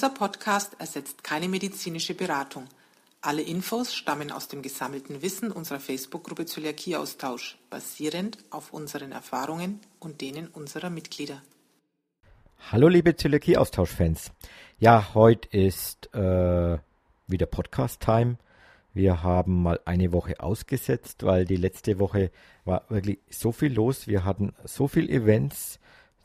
Dieser Podcast ersetzt keine medizinische Beratung. Alle Infos stammen aus dem gesammelten Wissen unserer Facebook-Gruppe Zöliakieaustausch, basierend auf unseren Erfahrungen und denen unserer Mitglieder. Hallo liebe Zöliakie-Austausch-Fans. Ja, heute ist äh, wieder Podcast-Time. Wir haben mal eine Woche ausgesetzt, weil die letzte Woche war wirklich so viel los. Wir hatten so viel Events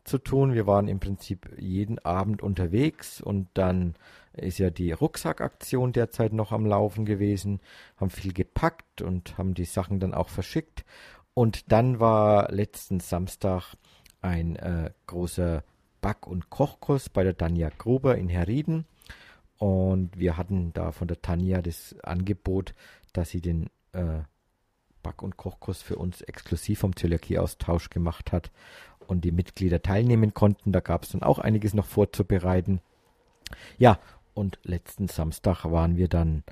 zu tun. Wir waren im Prinzip jeden Abend unterwegs und dann ist ja die Rucksackaktion derzeit noch am Laufen gewesen, haben viel gepackt und haben die Sachen dann auch verschickt. Und dann war letzten Samstag ein äh, großer Back- und Kochkurs bei der Tanja Gruber in Herrieden. Und wir hatten da von der Tanja das Angebot, dass sie den äh, Back- und Kochkurs für uns exklusiv vom Zöliakie-Austausch gemacht hat und die Mitglieder teilnehmen konnten. Da gab es dann auch einiges noch vorzubereiten. Ja, und letzten Samstag waren wir dann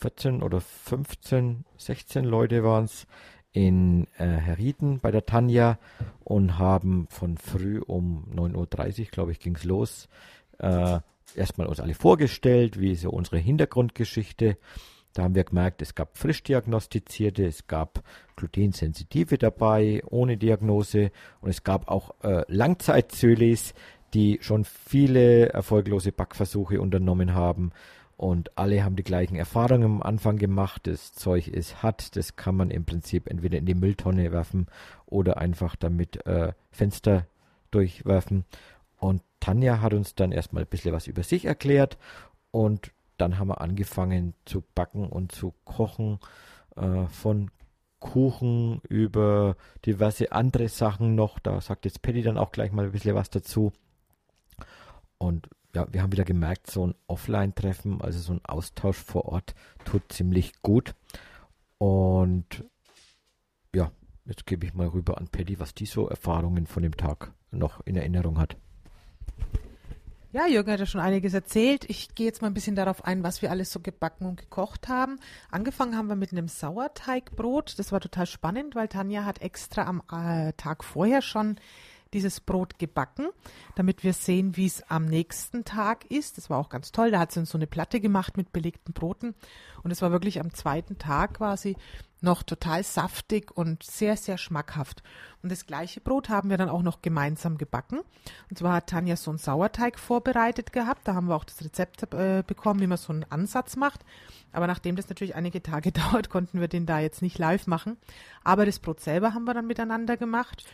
14 oder 15, 16 Leute waren es in äh, Herrieden bei der Tanja und haben von früh um 9.30 Uhr, glaube ich, ging es los, äh, erstmal uns alle vorgestellt, wie so unsere Hintergrundgeschichte. Da haben wir gemerkt, es gab frisch diagnostizierte, es gab glutensensitive dabei, ohne Diagnose und es gab auch äh, Langzeitzölis, die schon viele erfolglose Backversuche unternommen haben und alle haben die gleichen Erfahrungen am Anfang gemacht. Das Zeug ist hart, das kann man im Prinzip entweder in die Mülltonne werfen oder einfach damit äh, Fenster durchwerfen. Und Tanja hat uns dann erstmal ein bisschen was über sich erklärt und dann haben wir angefangen zu backen und zu kochen äh, von Kuchen über diverse andere Sachen noch. Da sagt jetzt Patty dann auch gleich mal ein bisschen was dazu. Und ja, wir haben wieder gemerkt, so ein Offline-Treffen, also so ein Austausch vor Ort, tut ziemlich gut. Und ja, jetzt gebe ich mal rüber an Patty, was die so Erfahrungen von dem Tag noch in Erinnerung hat. Ja, Jürgen hat ja schon einiges erzählt. Ich gehe jetzt mal ein bisschen darauf ein, was wir alles so gebacken und gekocht haben. Angefangen haben wir mit einem Sauerteigbrot. Das war total spannend, weil Tanja hat extra am äh, Tag vorher schon dieses Brot gebacken, damit wir sehen, wie es am nächsten Tag ist. Das war auch ganz toll. Da hat sie uns so eine Platte gemacht mit belegten Broten. Und es war wirklich am zweiten Tag quasi noch total saftig und sehr, sehr schmackhaft. Und das gleiche Brot haben wir dann auch noch gemeinsam gebacken. Und zwar hat Tanja so einen Sauerteig vorbereitet gehabt. Da haben wir auch das Rezept äh, bekommen, wie man so einen Ansatz macht. Aber nachdem das natürlich einige Tage dauert, konnten wir den da jetzt nicht live machen. Aber das Brot selber haben wir dann miteinander gemacht.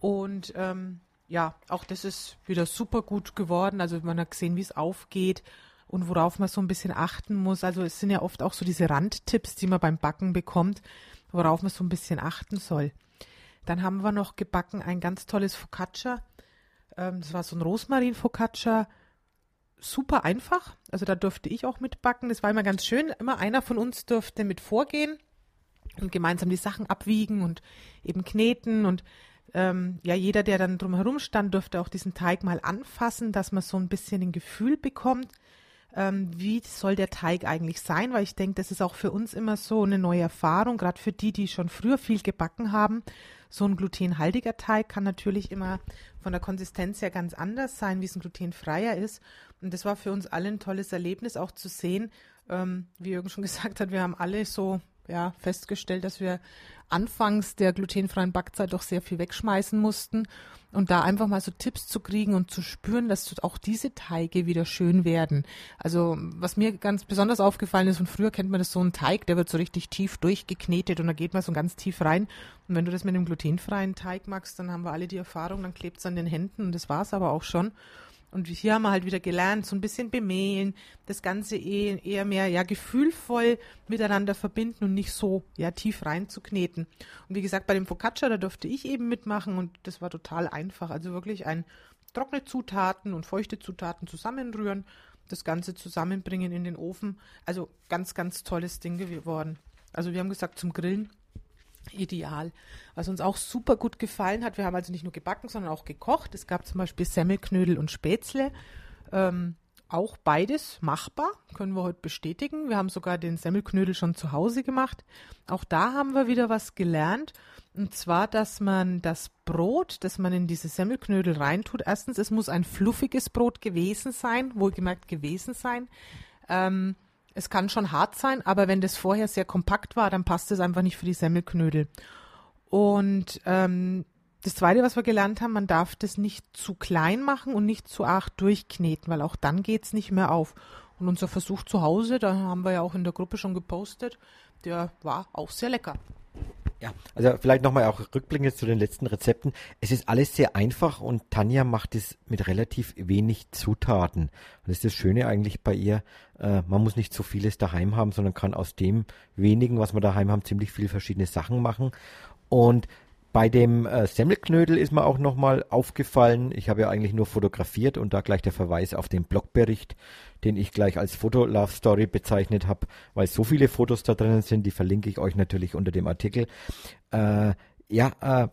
Und ähm, ja, auch das ist wieder super gut geworden. Also man hat gesehen, wie es aufgeht und worauf man so ein bisschen achten muss. Also es sind ja oft auch so diese Randtipps, die man beim Backen bekommt, worauf man so ein bisschen achten soll. Dann haben wir noch gebacken ein ganz tolles Focaccia. Ähm, das war so ein Rosmarin-Focaccia. Super einfach. Also da durfte ich auch mitbacken. Das war immer ganz schön. Immer einer von uns durfte mit vorgehen und gemeinsam die Sachen abwiegen und eben kneten. Und ähm, ja, jeder, der dann drumherum stand, durfte auch diesen Teig mal anfassen, dass man so ein bisschen ein Gefühl bekommt ähm, wie soll der Teig eigentlich sein, weil ich denke, das ist auch für uns immer so eine neue Erfahrung, gerade für die, die schon früher viel gebacken haben. So ein glutenhaltiger Teig kann natürlich immer von der Konsistenz her ganz anders sein, wie es ein glutenfreier ist. Und das war für uns alle ein tolles Erlebnis, auch zu sehen, ähm, wie Jürgen schon gesagt hat, wir haben alle so ja, festgestellt, dass wir anfangs der glutenfreien Backzeit doch sehr viel wegschmeißen mussten und da einfach mal so Tipps zu kriegen und zu spüren, dass auch diese Teige wieder schön werden. Also was mir ganz besonders aufgefallen ist, und früher kennt man das so ein Teig, der wird so richtig tief durchgeknetet und da geht man so ganz tief rein. Und wenn du das mit einem glutenfreien Teig magst, dann haben wir alle die Erfahrung, dann klebt es an den Händen und das war es aber auch schon. Und hier haben wir halt wieder gelernt, so ein bisschen bemehlen, das Ganze eh, eher mehr ja gefühlvoll miteinander verbinden und nicht so ja tief reinzukneten. Und wie gesagt, bei dem Focaccia, da durfte ich eben mitmachen und das war total einfach. Also wirklich ein trockene Zutaten und feuchte Zutaten zusammenrühren, das Ganze zusammenbringen in den Ofen. Also ganz, ganz tolles Ding geworden. Also wir haben gesagt, zum Grillen ideal. Was uns auch super gut gefallen hat, wir haben also nicht nur gebacken, sondern auch gekocht. Es gab zum Beispiel Semmelknödel und Spätzle. Ähm, auch beides machbar, können wir heute bestätigen. Wir haben sogar den Semmelknödel schon zu Hause gemacht. Auch da haben wir wieder was gelernt. Und zwar, dass man das Brot, das man in diese Semmelknödel reintut, erstens, es muss ein fluffiges Brot gewesen sein, wohlgemerkt gewesen sein. Ähm, es kann schon hart sein, aber wenn das vorher sehr kompakt war, dann passt es einfach nicht für die Semmelknödel. Und ähm, das Zweite, was wir gelernt haben, man darf das nicht zu klein machen und nicht zu arg durchkneten, weil auch dann geht es nicht mehr auf. Und unser Versuch zu Hause, da haben wir ja auch in der Gruppe schon gepostet, der war auch sehr lecker. Ja, also vielleicht nochmal auch rückblickend zu den letzten Rezepten. Es ist alles sehr einfach und Tanja macht es mit relativ wenig Zutaten. Und das ist das Schöne eigentlich bei ihr. Äh, man muss nicht so vieles daheim haben, sondern kann aus dem wenigen, was wir daheim haben, ziemlich viele verschiedene Sachen machen. Und bei dem äh, Semmelknödel ist mir auch nochmal aufgefallen, ich habe ja eigentlich nur fotografiert und da gleich der Verweis auf den Blogbericht, den ich gleich als Foto-Love-Story bezeichnet habe, weil so viele Fotos da drinnen sind, die verlinke ich euch natürlich unter dem Artikel. Äh, ja, äh,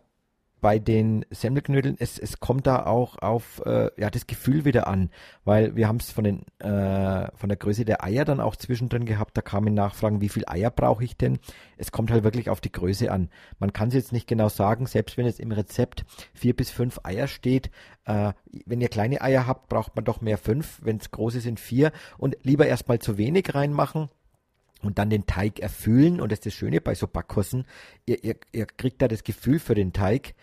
bei den Semmelknödeln, es, es kommt da auch auf äh, ja, das Gefühl wieder an, weil wir haben es von, äh, von der Größe der Eier dann auch zwischendrin gehabt, da kamen Nachfragen, wie viel Eier brauche ich denn? Es kommt halt wirklich auf die Größe an. Man kann es jetzt nicht genau sagen, selbst wenn es im Rezept vier bis fünf Eier steht, äh, wenn ihr kleine Eier habt, braucht man doch mehr fünf, wenn es große sind vier und lieber erstmal zu wenig reinmachen und dann den Teig erfüllen. Und das ist das Schöne bei so Backkossen. Ihr, ihr, ihr kriegt da das Gefühl für den Teig.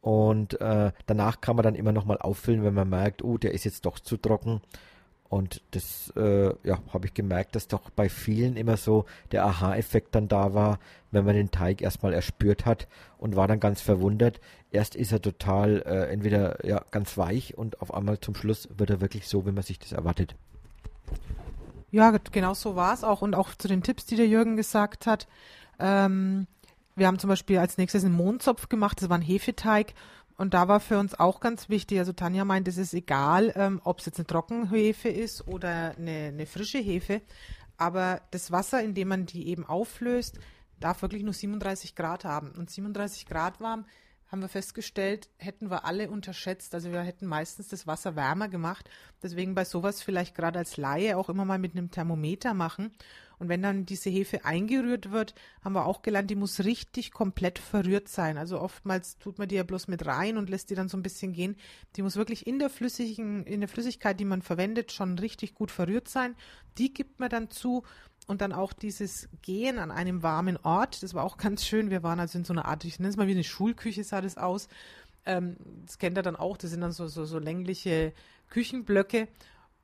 Und äh, danach kann man dann immer nochmal auffüllen, wenn man merkt, oh, der ist jetzt doch zu trocken. Und das, äh, ja, habe ich gemerkt, dass doch bei vielen immer so der Aha-Effekt dann da war, wenn man den Teig erstmal erspürt hat und war dann ganz verwundert. Erst ist er total äh, entweder ja ganz weich und auf einmal zum Schluss wird er wirklich so, wie man sich das erwartet. Ja, genau so war es auch. Und auch zu den Tipps, die der Jürgen gesagt hat. Ähm, wir haben zum Beispiel als nächstes einen Mondzopf gemacht, das war ein Hefeteig. Und da war für uns auch ganz wichtig, also Tanja meint, es ist egal, ähm, ob es jetzt eine Trockenhefe ist oder eine, eine frische Hefe. Aber das Wasser, in dem man die eben auflöst, darf wirklich nur 37 Grad haben. Und 37 Grad warm haben wir festgestellt, hätten wir alle unterschätzt. Also wir hätten meistens das Wasser wärmer gemacht. Deswegen bei sowas vielleicht gerade als Laie auch immer mal mit einem Thermometer machen. Und wenn dann diese Hefe eingerührt wird, haben wir auch gelernt, die muss richtig komplett verrührt sein. Also oftmals tut man die ja bloß mit rein und lässt die dann so ein bisschen gehen. Die muss wirklich in der flüssigen, in der Flüssigkeit, die man verwendet, schon richtig gut verrührt sein. Die gibt man dann zu und dann auch dieses Gehen an einem warmen Ort, das war auch ganz schön. Wir waren also in so einer Art, ich nenne es mal wie eine Schulküche, sah das aus. Ähm, das kennt er dann auch, das sind dann so, so, so längliche Küchenblöcke.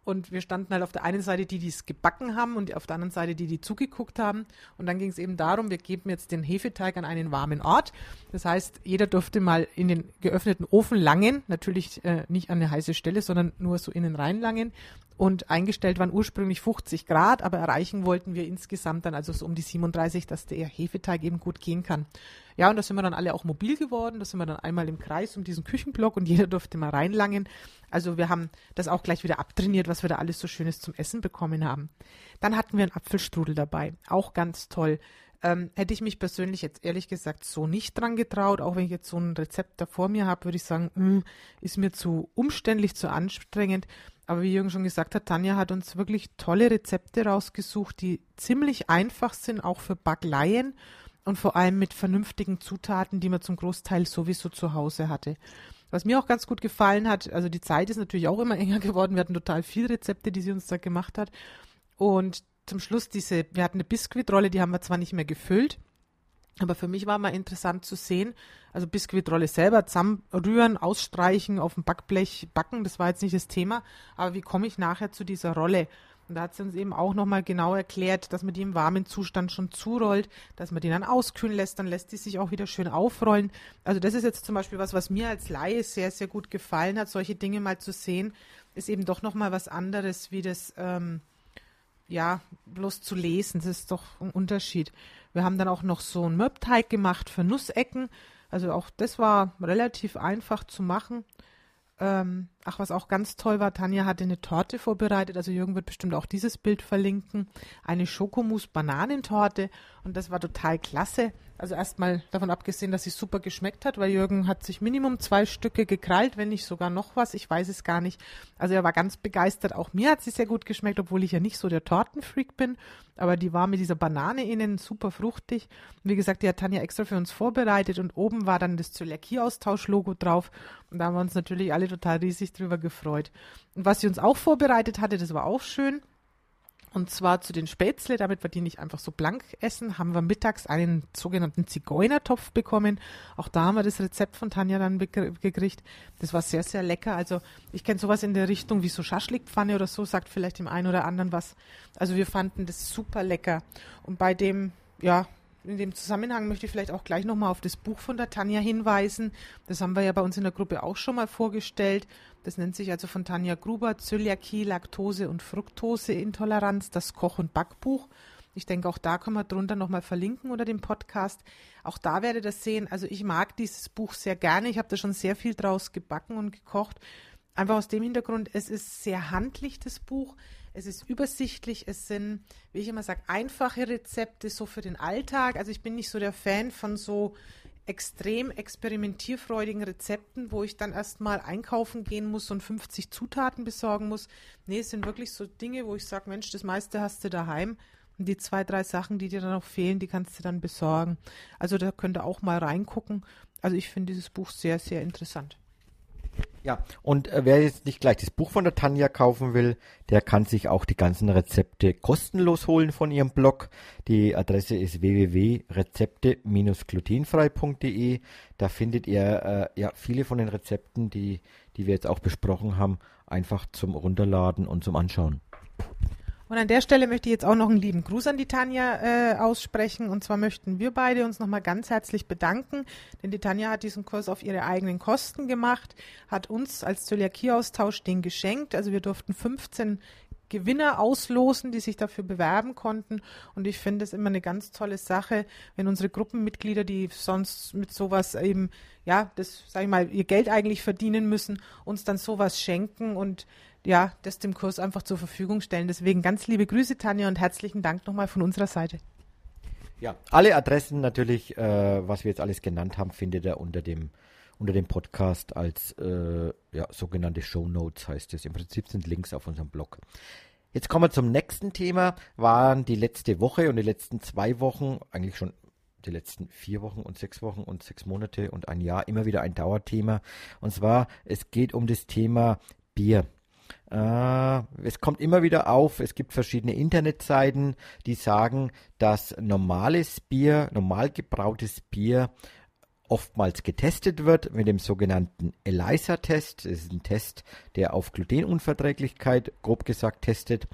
Und wir standen halt auf der einen Seite die, die es gebacken haben und auf der anderen Seite die, die zugeguckt haben. Und dann ging es eben darum, wir geben jetzt den Hefeteig an einen warmen Ort. Das heißt, jeder durfte mal in den geöffneten Ofen langen, natürlich äh, nicht an eine heiße Stelle, sondern nur so innen rein langen und eingestellt waren ursprünglich 50 Grad, aber erreichen wollten wir insgesamt dann also so um die 37, dass der Hefeteig eben gut gehen kann. Ja, und da sind wir dann alle auch mobil geworden. Da sind wir dann einmal im Kreis um diesen Küchenblock und jeder durfte mal reinlangen. Also wir haben das auch gleich wieder abtrainiert, was wir da alles so Schönes zum Essen bekommen haben. Dann hatten wir einen Apfelstrudel dabei. Auch ganz toll. Ähm, hätte ich mich persönlich jetzt ehrlich gesagt so nicht dran getraut, auch wenn ich jetzt so ein Rezept da vor mir habe, würde ich sagen, mh, hm, ist mir zu umständlich, zu anstrengend. Aber wie Jürgen schon gesagt hat, Tanja hat uns wirklich tolle Rezepte rausgesucht, die ziemlich einfach sind, auch für Backleien und vor allem mit vernünftigen Zutaten, die man zum Großteil sowieso zu Hause hatte. Was mir auch ganz gut gefallen hat, also die Zeit ist natürlich auch immer enger geworden. Wir hatten total viele Rezepte, die sie uns da gemacht hat. Und zum Schluss diese, wir hatten eine Biskuitrolle, die haben wir zwar nicht mehr gefüllt, aber für mich war mal interessant zu sehen, also Biskuitrolle selber zusammenrühren, ausstreichen, auf dem Backblech backen, das war jetzt nicht das Thema, aber wie komme ich nachher zu dieser Rolle? Und da hat sie uns eben auch nochmal genau erklärt, dass man die im warmen Zustand schon zurollt, dass man die dann auskühlen lässt, dann lässt die sich auch wieder schön aufrollen. Also das ist jetzt zum Beispiel was, was mir als Laie sehr, sehr gut gefallen hat, solche Dinge mal zu sehen, ist eben doch nochmal was anderes, wie das, ähm, ja, bloß zu lesen, das ist doch ein Unterschied. Wir haben dann auch noch so einen Möbteig gemacht für Nussecken. Also auch das war relativ einfach zu machen. Ähm, Ach, was auch ganz toll war, Tanja hatte eine Torte vorbereitet. Also Jürgen wird bestimmt auch dieses Bild verlinken. Eine Schokomus-Bananentorte. Und das war total klasse. Also erstmal davon abgesehen, dass sie super geschmeckt hat, weil Jürgen hat sich Minimum zwei Stücke gekrallt, wenn nicht sogar noch was. Ich weiß es gar nicht. Also er war ganz begeistert. Auch mir hat sie sehr gut geschmeckt, obwohl ich ja nicht so der Tortenfreak bin. Aber die war mit dieser Banane innen super fruchtig. Wie gesagt, die hat Tanja extra für uns vorbereitet und oben war dann das Zöliakie-Austausch-Logo drauf. Und da haben wir uns natürlich alle total riesig drüber gefreut. Und was sie uns auch vorbereitet hatte, das war auch schön. Und zwar zu den Spätzle, damit wir die nicht einfach so blank essen, haben wir mittags einen sogenannten Zigeunertopf bekommen. Auch da haben wir das Rezept von Tanja dann gekriegt. Das war sehr, sehr lecker. Also ich kenne sowas in der Richtung wie so Schaschlikpfanne oder so, sagt vielleicht dem einen oder anderen was. Also wir fanden das super lecker. Und bei dem, ja, in dem Zusammenhang möchte ich vielleicht auch gleich nochmal auf das Buch von der Tanja hinweisen. Das haben wir ja bei uns in der Gruppe auch schon mal vorgestellt. Das nennt sich also von Tanja Gruber Zöliakie, Laktose und Fructoseintoleranz, das Koch- und Backbuch. Ich denke, auch da können wir drunter nochmal verlinken unter dem Podcast. Auch da werdet ihr sehen, also ich mag dieses Buch sehr gerne. Ich habe da schon sehr viel draus gebacken und gekocht. Einfach aus dem Hintergrund, es ist sehr handlich, das Buch. Es ist übersichtlich. Es sind, wie ich immer sage, einfache Rezepte so für den Alltag. Also ich bin nicht so der Fan von so extrem experimentierfreudigen Rezepten, wo ich dann erstmal einkaufen gehen muss und 50 Zutaten besorgen muss. Nee, es sind wirklich so Dinge, wo ich sage, Mensch, das meiste hast du daheim. Und die zwei, drei Sachen, die dir dann noch fehlen, die kannst du dann besorgen. Also da könnt ihr auch mal reingucken. Also ich finde dieses Buch sehr, sehr interessant. Ja, und äh, wer jetzt nicht gleich das Buch von der Tanja kaufen will, der kann sich auch die ganzen Rezepte kostenlos holen von ihrem Blog. Die Adresse ist www.rezepte-glutenfrei.de. Da findet ihr äh, ja viele von den Rezepten, die, die wir jetzt auch besprochen haben, einfach zum Runterladen und zum Anschauen. Und an der Stelle möchte ich jetzt auch noch einen lieben Gruß an die Tanja äh, aussprechen. Und zwar möchten wir beide uns nochmal ganz herzlich bedanken, denn die Tanja hat diesen Kurs auf ihre eigenen Kosten gemacht, hat uns als Zöliakie-Austausch den geschenkt. Also wir durften 15 Gewinner auslosen, die sich dafür bewerben konnten. Und ich finde es immer eine ganz tolle Sache, wenn unsere Gruppenmitglieder, die sonst mit sowas eben, ja, das, sag ich mal, ihr Geld eigentlich verdienen müssen, uns dann sowas schenken und ja, das dem Kurs einfach zur Verfügung stellen. Deswegen ganz liebe Grüße, Tanja, und herzlichen Dank nochmal von unserer Seite. Ja, alle Adressen natürlich, äh, was wir jetzt alles genannt haben, findet ihr unter dem unter dem Podcast als äh, ja, sogenannte Show Notes heißt es. Im Prinzip sind Links auf unserem Blog. Jetzt kommen wir zum nächsten Thema. Waren die letzte Woche und die letzten zwei Wochen, eigentlich schon die letzten vier Wochen und sechs Wochen und sechs Monate und ein Jahr immer wieder ein Dauerthema. Und zwar, es geht um das Thema Bier. Äh, es kommt immer wieder auf, es gibt verschiedene Internetseiten, die sagen, dass normales Bier, normal gebrautes Bier oftmals getestet wird mit dem sogenannten ELISA-Test. Das ist ein Test, der auf Glutenunverträglichkeit, grob gesagt, testet.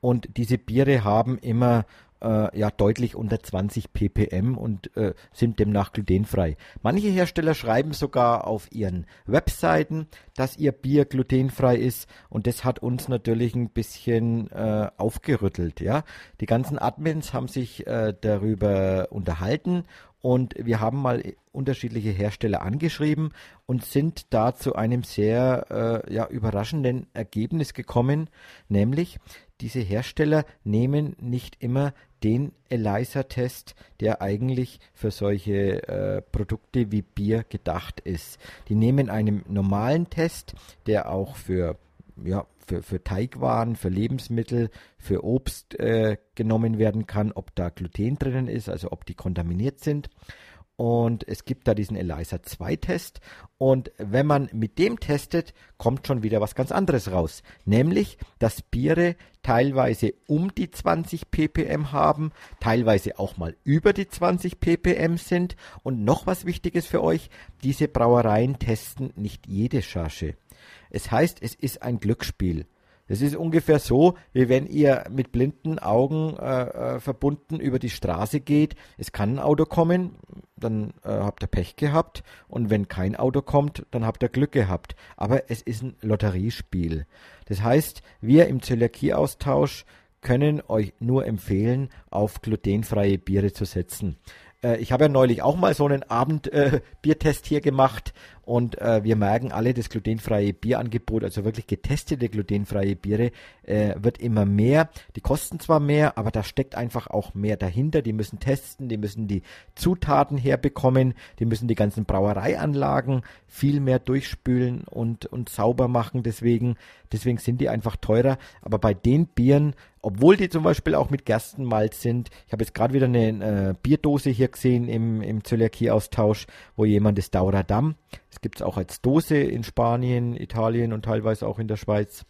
Und diese Biere haben immer äh, ja deutlich unter 20 ppm und äh, sind demnach glutenfrei. Manche Hersteller schreiben sogar auf ihren Webseiten, dass ihr Bier glutenfrei ist und das hat uns natürlich ein bisschen äh, aufgerüttelt. Ja, die ganzen Admins haben sich äh, darüber unterhalten und wir haben mal unterschiedliche Hersteller angeschrieben und sind da zu einem sehr äh, ja, überraschenden Ergebnis gekommen, nämlich diese Hersteller nehmen nicht immer den ELISA-Test, der eigentlich für solche äh, Produkte wie Bier gedacht ist. Die nehmen einen normalen Test, der auch für ja, für, für Teigwaren, für Lebensmittel, für Obst äh, genommen werden kann, ob da Gluten drinnen ist, also ob die kontaminiert sind. Und es gibt da diesen ELISA 2 Test. Und wenn man mit dem testet, kommt schon wieder was ganz anderes raus, nämlich dass Biere teilweise um die 20 ppm haben, teilweise auch mal über die 20 ppm sind. Und noch was wichtiges für euch, diese Brauereien testen nicht jede Charge. Es heißt, es ist ein Glücksspiel. Das ist ungefähr so, wie wenn ihr mit blinden Augen äh, äh, verbunden über die Straße geht. Es kann ein Auto kommen, dann äh, habt ihr Pech gehabt. Und wenn kein Auto kommt, dann habt ihr Glück gehabt. Aber es ist ein Lotteriespiel. Das heißt, wir im Zöliakie-Austausch können euch nur empfehlen, auf glutenfreie Biere zu setzen. Äh, ich habe ja neulich auch mal so einen Abend äh, hier gemacht Und äh, wir merken alle, das glutenfreie Bierangebot, also wirklich getestete glutenfreie Biere, äh, wird immer mehr. Die kosten zwar mehr, aber da steckt einfach auch mehr dahinter. Die müssen testen, die müssen die Zutaten herbekommen, die müssen die ganzen Brauereianlagen viel mehr durchspülen und, und sauber machen. Deswegen, deswegen sind die einfach teurer. Aber bei den Bieren, obwohl die zum Beispiel auch mit Gerstenmalz sind. Ich habe jetzt gerade wieder eine äh, Bierdose hier gesehen im, im Zöliakie-Austausch, wo jemand das Dauradam, das gibt es auch als Dose in Spanien, Italien und teilweise auch in der Schweiz.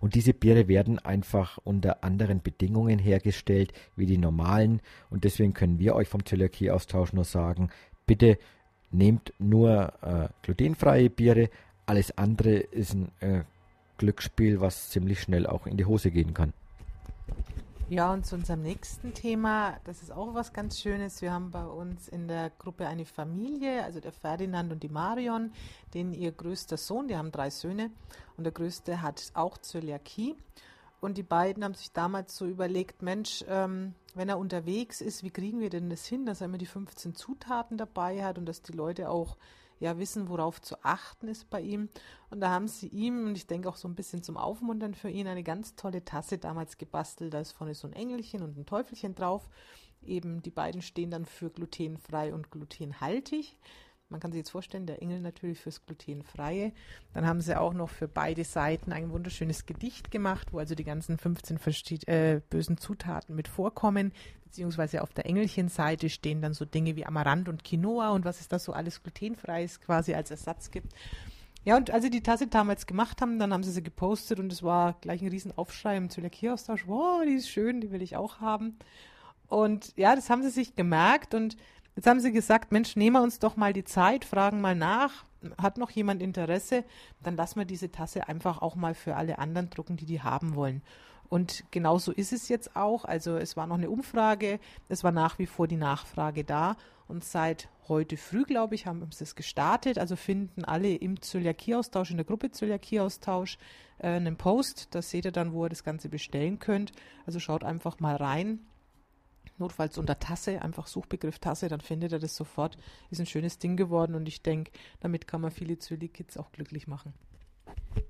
Und diese Biere werden einfach unter anderen Bedingungen hergestellt wie die normalen. Und deswegen können wir euch vom Zöliakie-Austausch nur sagen, bitte nehmt nur äh, glutenfreie Biere. Alles andere ist ein äh, Glücksspiel, was ziemlich schnell auch in die Hose gehen kann. Ja, und zu unserem nächsten Thema, das ist auch was ganz Schönes. Wir haben bei uns in der Gruppe eine Familie, also der Ferdinand und die Marion, denen ihr größter Sohn, die haben drei Söhne, und der größte hat auch Zöliakie. Und die beiden haben sich damals so überlegt, Mensch, ähm, wenn er unterwegs ist, wie kriegen wir denn das hin, dass er immer die 15 Zutaten dabei hat und dass die Leute auch ja wissen, worauf zu achten ist bei ihm. Und da haben sie ihm, und ich denke auch so ein bisschen zum Aufmuntern für ihn, eine ganz tolle Tasse damals gebastelt. Da ist vorne so ein Engelchen und ein Teufelchen drauf. Eben die beiden stehen dann für glutenfrei und glutenhaltig. Man kann sich jetzt vorstellen, der Engel natürlich fürs Glutenfreie. Dann haben sie auch noch für beide Seiten ein wunderschönes Gedicht gemacht, wo also die ganzen 15 äh, bösen Zutaten mit vorkommen. Beziehungsweise auf der Engelchenseite stehen dann so Dinge wie Amaranth und Quinoa und was es da so alles glutenfreies quasi als Ersatz gibt. Ja, und als sie die Tasse damals gemacht haben, dann haben sie sie gepostet und es war gleich ein Riesenaufschrei im Zöliakie-Austausch. Wow, die ist schön, die will ich auch haben. Und ja, das haben sie sich gemerkt und Jetzt haben sie gesagt, Mensch, nehmen wir uns doch mal die Zeit, fragen mal nach, hat noch jemand Interesse, dann lassen wir diese Tasse einfach auch mal für alle anderen drucken, die die haben wollen. Und genauso ist es jetzt auch. Also es war noch eine Umfrage, es war nach wie vor die Nachfrage da. Und seit heute früh, glaube ich, haben sie es gestartet. Also finden alle im Zöliakie-Austausch, in der Gruppe Zöliakie-Austausch, äh, einen Post. Da seht ihr dann, wo ihr das Ganze bestellen könnt. Also schaut einfach mal rein notfalls unter Tasse, einfach Suchbegriff Tasse, dann findet er das sofort. Ist ein schönes Ding geworden und ich denke, damit kann man viele Zöli-Kids auch glücklich machen.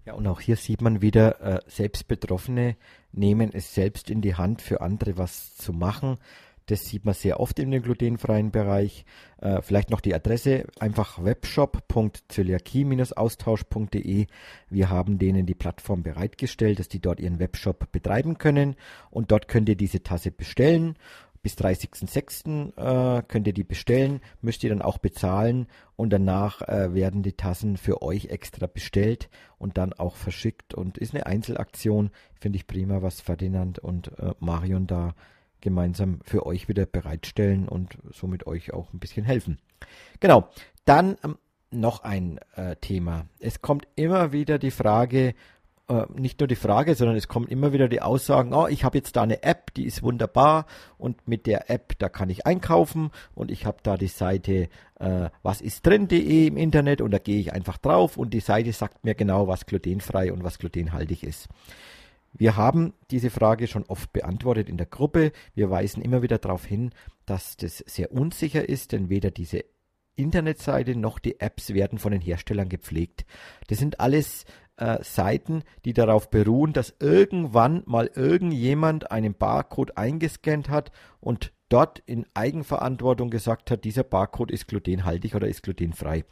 Ja, und auch hier sieht man wieder, äh, selbst Betroffene nehmen es selbst in die Hand, für andere was zu machen. Das sieht man sehr oft dem glutenfreien Bereich. Äh, vielleicht noch die Adresse, einfach webshop.zöliakie-austausch.de. Wir haben denen die Plattform bereitgestellt, dass die dort ihren Webshop betreiben können. Und dort könnt ihr diese Tasse bestellen bis 30.06. Äh, könnt ihr die bestellen, müsst ihr dann auch bezahlen und danach äh, werden die Tassen für euch extra bestellt und dann auch verschickt und ist eine Einzelaktion, finde ich prima, was Ferdinand und äh, Marion da gemeinsam für euch wieder bereitstellen und somit euch auch ein bisschen helfen. Genau, dann ähm, noch ein äh, Thema. Es kommt immer wieder die Frage, äh, nicht nur die Frage, sondern es kommen immer wieder die Aussagen, oh, ich habe jetzt da eine App, die ist wunderbar und mit der App, da kann ich einkaufen und ich habe da die Seite äh, was ist drin.de im Internet und da gehe ich einfach drauf und die Seite sagt mir genau, was glutenfrei und was glutenhaltig ist. Wir haben diese Frage schon oft beantwortet in der Gruppe. Wir weisen immer wieder darauf hin, dass das sehr unsicher ist, denn weder diese Internetseite noch die Apps werden von den Herstellern gepflegt. Das sind alles äh, Seiten, die darauf beruhen, dass irgendwann mal irgendjemand einen Barcode eingescannt hat und dort in Eigenverantwortung gesagt hat, dieser Barcode ist glutenhaltig oder ist glutenfrei.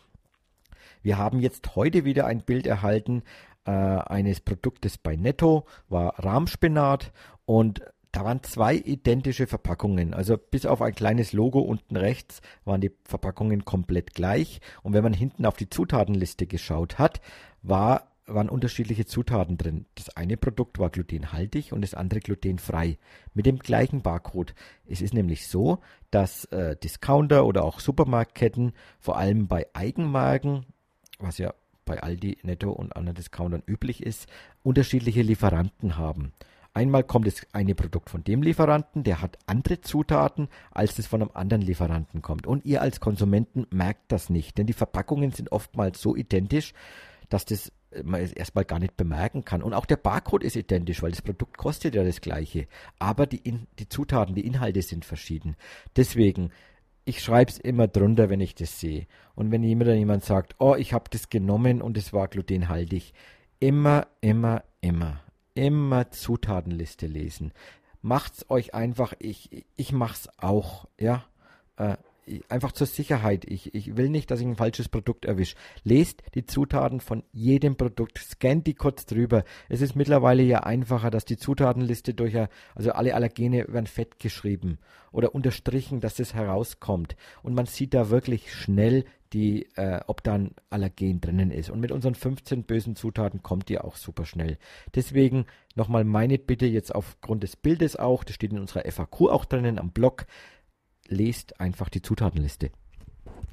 Wir haben jetzt heute wieder ein Bild erhalten äh, eines Produktes bei Netto, war Rahmspinat und da waren zwei identische Verpackungen. Also bis auf ein kleines Logo unten rechts waren die Verpackungen komplett gleich. Und wenn man hinten auf die Zutatenliste geschaut hat, war waren unterschiedliche Zutaten drin. Das eine Produkt war glutenhaltig und das andere glutenfrei. Mit dem gleichen Barcode. Es ist nämlich so, dass äh, Discounter oder auch Supermarktketten, vor allem bei Eigenmarken, was ja bei Aldi, Netto und anderen Discountern üblich ist, unterschiedliche Lieferanten haben. Einmal kommt das eine Produkt von dem Lieferanten, der hat andere Zutaten, als es von einem anderen Lieferanten kommt. Und ihr als Konsumenten merkt das nicht, denn die Verpackungen sind oftmals so identisch, dass das man es erstmal gar nicht bemerken kann. Und auch der Barcode ist identisch, weil das Produkt kostet ja das gleiche. Aber die, in, die Zutaten, die Inhalte sind verschieden. Deswegen ich schreibe es immer drunter, wenn ich das sehe. Und wenn jemand, jemand sagt, oh, ich habe das genommen und es war glutenhaltig, immer, immer, immer, immer Zutatenliste lesen. Macht's euch einfach, ich, ich mach's auch, ja. Äh, einfach zur Sicherheit. Ich, ich will nicht, dass ich ein falsches Produkt erwische. Lest die Zutaten von jedem Produkt, scannt die kurz drüber. Es ist mittlerweile ja einfacher, dass die Zutatenliste durch, also alle Allergene werden fett geschrieben oder unterstrichen, dass es herauskommt. Und man sieht da wirklich schnell die, äh, ob da ein Allergen drinnen ist. Und mit unseren 15 bösen Zutaten kommt die auch super schnell. Deswegen nochmal meine Bitte jetzt aufgrund des Bildes auch, das steht in unserer FAQ auch drinnen am Blog, lest einfach die Zutatenliste.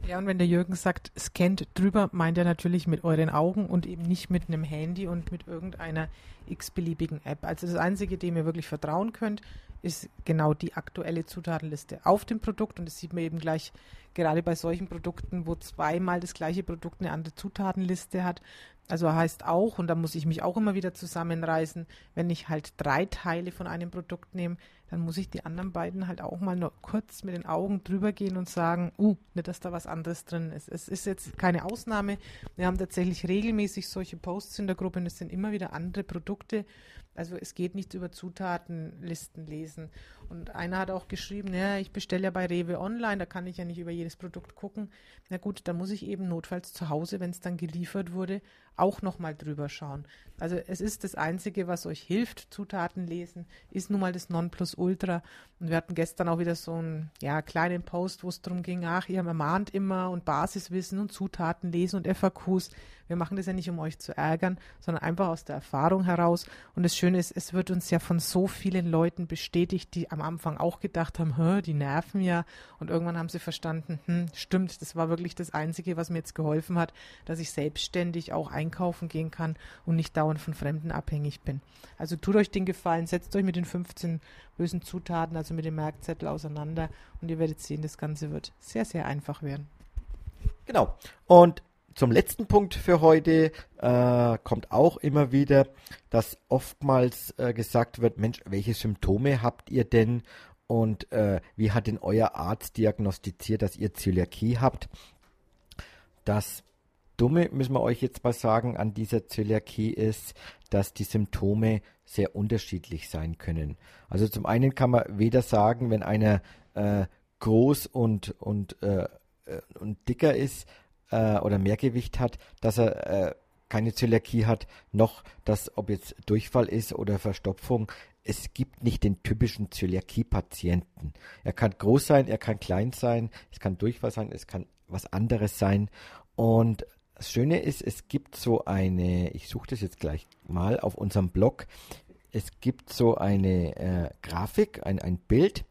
Ja, und wenn der Jürgen sagt, scannt drüber, meint er natürlich mit euren Augen und eben nicht mit einem Handy und mit irgendeiner x-beliebigen App. Also das Einzige, dem ihr wirklich vertrauen könnt, ist genau die aktuelle Zutatenliste auf dem Produkt. Und das sieht man eben gleich gerade bei solchen Produkten, wo zweimal das gleiche Produkt eine andere Zutatenliste hat. Also heißt auch, und da muss ich mich auch immer wieder zusammenreißen, wenn ich halt drei Teile von einem Produkt nehme, dann muss ich die anderen beiden halt auch mal nur kurz mit den Augen drüber gehen und sagen, uh, nicht, dass da was anderes drin ist. Es ist jetzt keine Ausnahme. Wir haben tatsächlich regelmäßig solche Posts in der Gruppe und es sind immer wieder andere Produkte. Also es geht nicht über Zutatenlisten lesen. Und einer hat auch geschrieben, ja, ich bestelle ja bei Rewe online, da kann ich ja nicht über jedes Produkt gucken. Na gut, da muss ich eben notfalls zu Hause, wenn es dann geliefert wurde, auch nochmal drüber schauen. Also es ist das Einzige, was euch hilft, Zutaten lesen, ist nun mal das Nonplusultra. Und wir hatten gestern auch wieder so einen ja, kleinen Post, wo es darum ging, ach, ihr ermahnt immer und Basiswissen und Zutaten lesen und FAQs. Wir machen das ja nicht, um euch zu ärgern, sondern einfach aus der Erfahrung heraus. Und das Schöne ist, es wird uns ja von so vielen Leuten bestätigt, die am Anfang auch gedacht haben, die nerven ja. Und irgendwann haben sie verstanden, hm, stimmt, das war wirklich das Einzige, was mir jetzt geholfen hat, dass ich selbstständig auch einkaufen gehen kann und nicht dauernd von Fremden abhängig bin. Also tut euch den Gefallen, setzt euch mit den 15 bösen Zutaten, also mit dem Merkzettel auseinander und ihr werdet sehen, das Ganze wird sehr, sehr einfach werden. Genau. Und zum letzten Punkt für heute äh, kommt auch immer wieder, dass oftmals äh, gesagt wird, Mensch, welche Symptome habt ihr denn und äh, wie hat denn euer Arzt diagnostiziert, dass ihr Zöliakie habt? Das Dumme, müssen wir euch jetzt mal sagen, an dieser Zöliakie ist, dass die Symptome sehr unterschiedlich sein können. Also zum einen kann man weder sagen, wenn einer äh, groß und, und, äh, äh und dicker ist, äh, oder Mehrgewicht hat, dass er äh, keine Zöliakie hat, noch dass, ob jetzt Durchfall ist oder Verstopfung, es gibt nicht den typischen Zöliakie-Patienten. Er kann groß sein, er kann klein sein, es kann Durchfall sein, es kann was anderes sein. Und das Schöne ist, es gibt so eine, ich suche das jetzt gleich mal auf unserem Blog, es gibt so eine äh, Grafik, ein, ein Bild,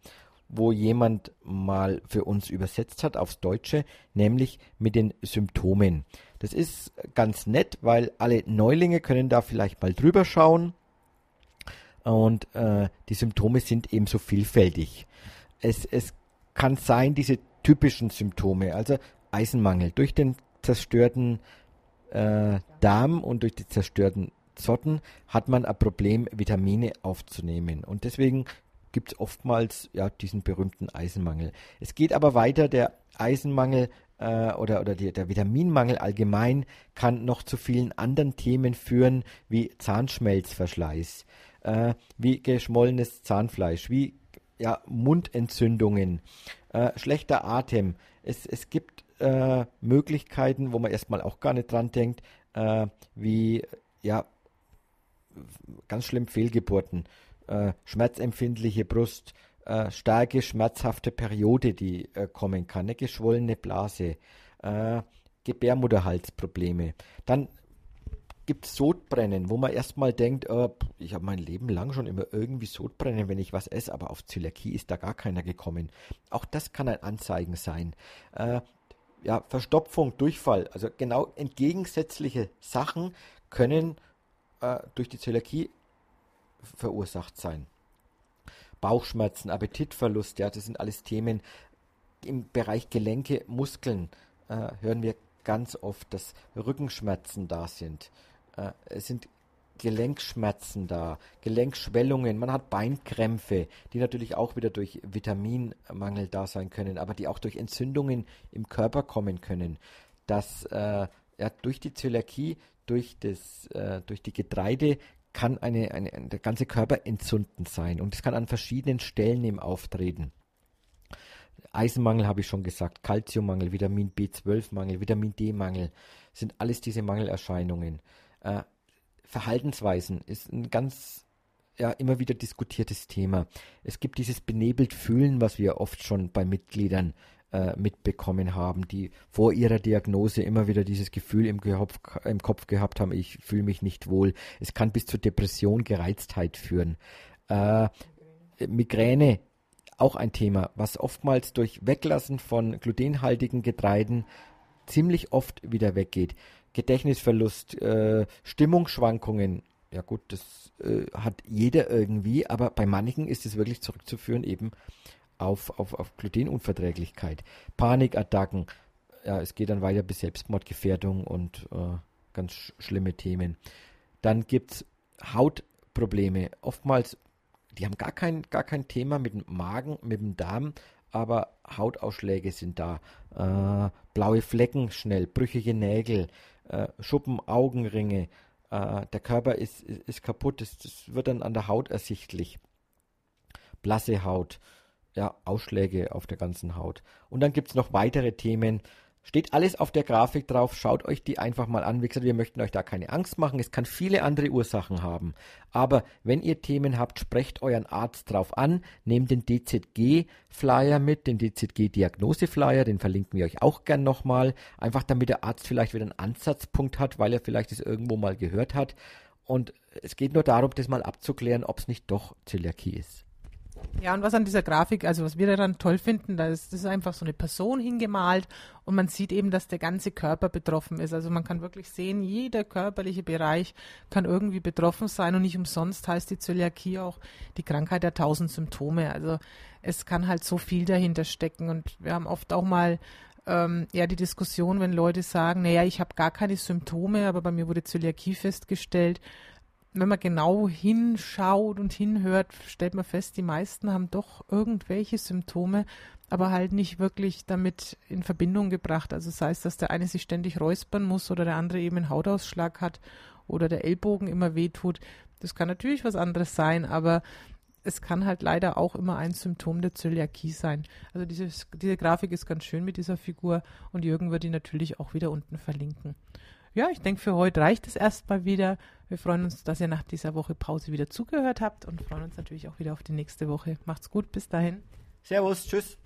wo jemand mal für uns übersetzt hat aufs Deutsche, nämlich mit den Symptomen. Das ist ganz nett, weil alle Neulinge können da vielleicht mal drüber schauen und äh, die Symptome sind ebenso vielfältig. Es, es kann sein, diese typischen Symptome, also Eisenmangel durch den zerstörten äh, Darm und durch die zerstörten Zotten hat man ein Problem, Vitamine aufzunehmen. Und deswegen gibt es oftmals ja, diesen berühmten Eisenmangel. Es geht aber weiter, der Eisenmangel äh, oder, oder die, der Vitaminmangel allgemein kann noch zu vielen anderen Themen führen, wie Zahnschmelzverschleiß, äh, wie geschmollenes Zahnfleisch, wie ja, Mundentzündungen, äh, schlechter Atem. Es, es gibt äh, Möglichkeiten, wo man erstmal auch gar nicht dran denkt, äh, wie ja, ganz schlimm Fehlgeburten äh, schmerzempfindliche Brust, äh, starke schmerzhafte Periode, die äh, kommen kann, eine geschwollene Blase, äh, Gebärmutterhalsprobleme. Dann gibt es Sodbrennen, wo man erstmal denkt, oh, ich habe mein Leben lang schon immer irgendwie Sodbrennen, wenn ich was esse, aber auf Zöliakie ist da gar keiner gekommen. Auch das kann ein Anzeigen sein. Äh, ja, Verstopfung, Durchfall, also genau entgegensätzliche Sachen können äh, durch die Zöliakie verursacht sein. Bauchschmerzen, Appetitverlust, ja, das sind alles Themen. Im Bereich Gelenke, Muskeln äh, hören wir ganz oft, dass Rückenschmerzen da sind. Äh, es sind Gelenkschmerzen da, Gelenkschwellungen, man hat Beinkrämpfe, die natürlich auch wieder durch Vitaminmangel da sein können, aber die auch durch Entzündungen im Körper kommen können. Dass äh, ja, durch die Zöliakie, durch, das, äh, durch die Getreide kann eine, eine, der ganze Körper entzündend sein und es kann an verschiedenen Stellen eben auftreten. Eisenmangel habe ich schon gesagt, Kalziummangel, Vitamin B12-Mangel, Vitamin D-Mangel sind alles diese Mangelerscheinungen. Äh, Verhaltensweisen ist ein ganz ja, immer wieder diskutiertes Thema. Es gibt dieses benebelt Fühlen, was wir oft schon bei Mitgliedern äh, mitbekommen haben, die vor ihrer Diagnose immer wieder dieses Gefühl im, Kopf, im Kopf gehabt haben, ich fühle mich nicht wohl. Es kann bis zur Depression, Gereiztheit führen. Äh, Migräne, auch ein Thema, was oftmals durch Weglassen von glutenhaltigen Getreiden ziemlich oft wieder weggeht. Gedächtnisverlust, äh, Stimmungsschwankungen, ja gut, das äh, hat jeder irgendwie, aber bei manchen ist es wirklich zurückzuführen eben auf, auf, auf Glutenunverträglichkeit. Panikattacken, ja, es geht dann weiter bis Selbstmordgefährdung und äh, ganz sch schlimme Themen. Dann gibt es Hautprobleme. Oftmals, die haben gar kein, gar kein Thema mit dem Magen, mit dem Darm, aber Hautausschläge sind da. Äh, blaue Flecken schnell, brüchige Nägel, äh, Schuppen, Augenringe. Äh, der Körper ist, ist, ist kaputt, das, das, wird dann an der Haut ersichtlich. Blasse Haut, ja, Ausschläge auf der ganzen Haut. Und dann gibt es noch weitere Themen. Steht alles auf der Grafik drauf, schaut euch die einfach mal an. Wie gesagt, wir möchten euch da keine Angst machen. Es kann viele andere Ursachen haben. Aber wenn ihr Themen habt, sprecht euren Arzt drauf an. Nehmt den DZG-Flyer mit, den DZG-Diagnose-Flyer, den verlinken wir euch auch gern nochmal. Einfach damit der Arzt vielleicht wieder einen Ansatzpunkt hat, weil er vielleicht es irgendwo mal gehört hat. Und es geht nur darum, das mal abzuklären, ob es nicht doch Zöliakie ist. Ja, und was an dieser Grafik, also was wir daran toll finden, da ist, das ist einfach so eine Person hingemalt und man sieht eben, dass der ganze Körper betroffen ist. Also man kann wirklich sehen, jeder körperliche Bereich kann irgendwie betroffen sein und nicht umsonst heißt die Zöliakie auch die Krankheit der tausend Symptome. Also es kann halt so viel dahinter stecken und wir haben oft auch mal ähm, ja die Diskussion, wenn Leute sagen, naja, ich habe gar keine Symptome, aber bei mir wurde Zöliakie festgestellt wenn man genau hinschaut und hinhört, stellt man fest, die meisten haben doch irgendwelche Symptome, aber halt nicht wirklich damit in Verbindung gebracht. Also sei es, dass der eine sich ständig räuspern muss oder der andere eben einen Hautausschlag hat oder der Ellbogen immer wehtut. Das kann natürlich was anderes sein, aber es kann halt leider auch immer ein Symptom der Zöliakie sein. Also dieses, diese Grafik ist ganz schön mit dieser Figur und Jürgen wird die natürlich auch wieder unten verlinken ja, ich denke, für heute reicht es erstmal wieder. Wir freuen uns, dass ihr nach dieser Woche Pause wieder zugehört habt und freuen uns natürlich auch wieder auf die nächste Woche. Macht's gut, bis dahin. Servus, tschüss.